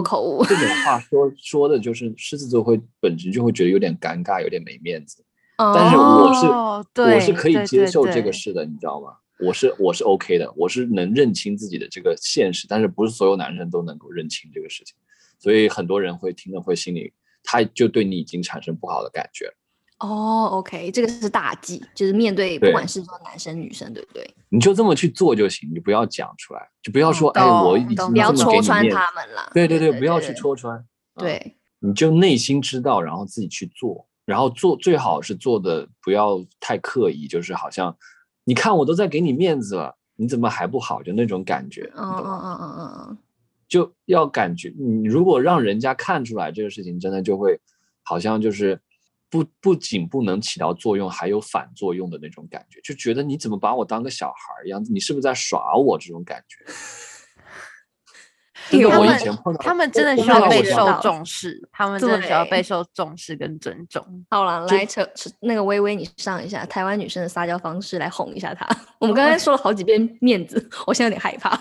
这种话说说的就是狮子座会本身就会觉得有点尴尬，有点没面子。但是我是我是可以接受这个事的，你知道吗？我是我是 OK 的，我是能认清自己的这个现实，但是不是所有男生都能够认清这个事情，所以很多人会听了会心里。他就对你已经产生不好的感觉哦，OK，这个是大忌，就是面对不管是说男生女生，对不对？你就这么去做就行，你不要讲出来，就不要说，哎，我已经不要戳穿他们了。对对对对，不要去。戳穿。啊对，你就内心知道，然后自己去做，然后做最好是做的不要太刻意，就是好像你看我都在给你面子了，你怎么还不好？就那种感觉，嗯嗯？嗯嗯嗯嗯，就要感觉你如果让人家看出来这个事情，真的就会好像就是不不仅不能起到作用，还有反作用的那种感觉，就觉得你怎么把我当个小孩儿一样，你是不是在耍我这种感觉？真的，我以他们前碰到他们真的需要备受重视，他们真的需要对被受重视跟尊重。好了，来扯扯那个微微，你上一下台湾女生的撒娇方式，来哄一下她。我们刚才说了好几遍面子，我现在有点害怕，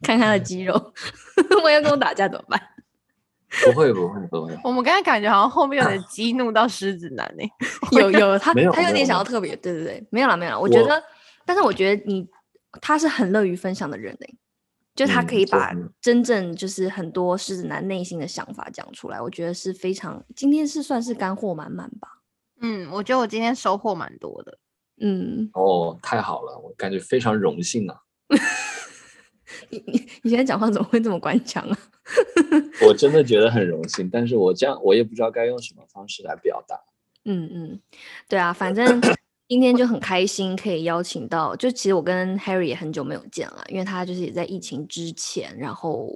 看看他的肌肉，我要跟我打架怎么办？不会不会不会，我们刚才感觉好像后面有点激怒到狮子男呢、有有，他有他有点想要特别，对对对，没有了没有了。我觉得，但是我觉得你他是很乐于分享的人呢、就他可以把真正就是很多狮子男内心的想法讲出来，我觉得是非常今天是算是干货满满吧。嗯，我觉得我今天收获蛮多的。嗯，哦，太好了，我感觉非常荣幸啊！你你你现在讲话怎么会这么官腔啊？我真的觉得很荣幸，但是我这样我也不知道该用什么方式来表达。嗯嗯，对啊，反正今天就很开心，可以邀请到，就其实我跟 Harry 也很久没有见了，因为他就是也在疫情之前，然后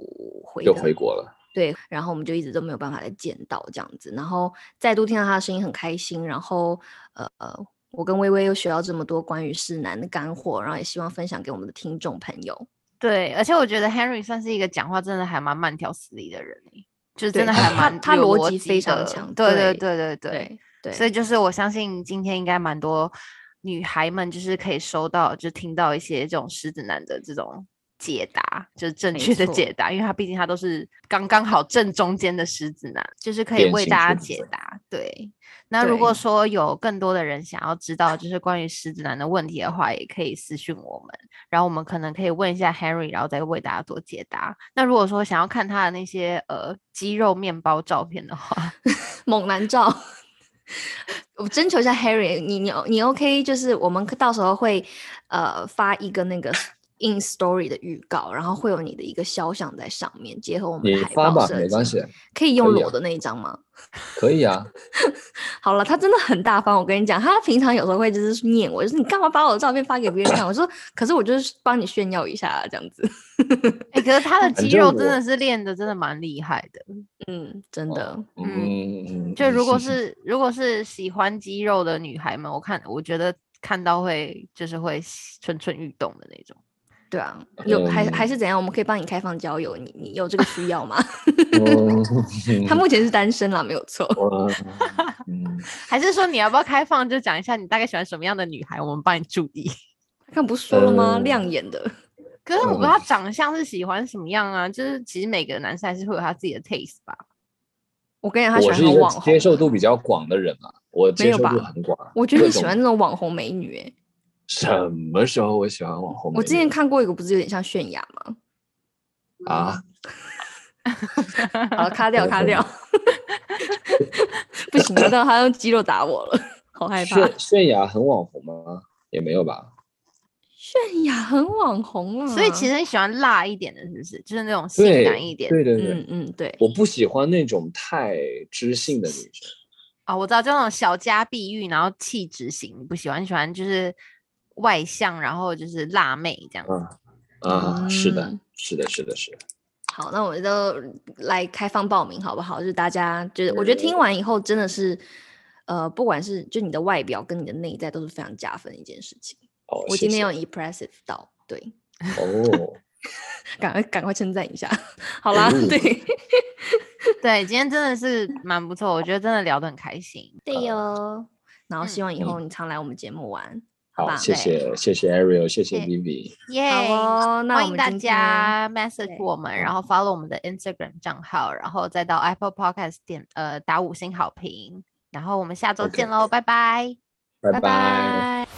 回又回国了，对，然后我们就一直都没有办法再见到这样子，然后再度听到他的声音很开心，然后呃呃，我跟微微又学到这么多关于世男的干货，然后也希望分享给我们的听众朋友。对，而且我觉得 Henry 算是一个讲话真的还蛮慢条斯理的人欸就是真的还蛮他逻辑非常的强对对对对。对对，所以就是我相信今天应该蛮多女孩们就是可以收到，就听到一些这种狮子男的这种解答，就是正没确的解答，因为他毕竟他都是刚刚好正中间的狮子男，就是可以为大家解答。对，那如果说有更多的人想要知道就是关于狮子男的问题的话，也可以私信我们，然后我们可能可以问一下 Henry，然后再为大家做解答。那如果说想要看他的那些呃肌肉面包照片的话，猛男照。我征求一下 Harry，你你你 OK？就是我们到时候会呃发一个那个 in story 的预告，然后会有你的一个肖像在上面，结合我们的你发吧，海报设计没关系，可以用可以啊裸的那一张吗？可以啊。好了，他真的很大方，我跟你讲，他平常有时候会就是念我，就是你干嘛把我的照片发给别人看？我说，可是我就是帮你炫耀一下啊，这样子。哎、可是他的 肌肉真的是练的真的蛮厉害的。嗯，真的，嗯嗯，就如果是如果是喜欢肌肉的女孩们，我看我觉得看到会就是会蠢蠢欲动的那种。对啊，有还还嗯是怎样？我们可以帮你开放交友，你你有这个需要吗？嗯 他目前是单身啦，没有错。还是说你要不要开放，就讲一下你大概喜欢什么样的女孩，我们帮你注意。刚不是说了吗？呃亮眼的，可是我不知道他长相是喜欢什么样啊，就是其实每个男生还是会有他自己的 taste 吧。我跟你讲，他喜我是一个欢网红接受度比较广的人嘛，我接受有吧度很广。我觉得你喜欢那种网红美女、欸，什么时候我喜欢网红？我之前看过一个，不是有点像泫雅吗？啊，好了，卡掉，卡掉 不行了，到他用肌肉打我了，好害怕。泫泫雅很网红吗？也没有吧。泫雅很网红了，所以其实你喜欢辣一点的，是不是？就是那种性感一点。对对对，嗯嗯对，我不喜欢那种太知性的女生。啊、我知道，就那种小家碧玉，然后气质型，你不喜欢，喜欢就是外向，然后就是辣妹这样子。嗯啊，是的嗯，是的，是的，是的。好，那我们都来开放报名好不好？就是大家就是我觉得听完以后真的是，呃，不管是就你的外表跟你的内在都是非常加分的一件事情。哦，谢谢我今天有 impressive 到，对，哦，赶快赶快称赞一下。好啦，嗯对 对，今天真的是蛮不错，我觉得真的聊得很开心。对哟。然后希嗯望以后你常来我们节目玩？好，谢谢谢谢 Ariel，谢谢 Vivi。耶、好哦，那欢迎大家 message 我们，然后 follow 我们的 Instagram 账号，然后再到 Apple Podcast 点呃打五星好评，然后我们下周见喽，拜拜。拜拜拜。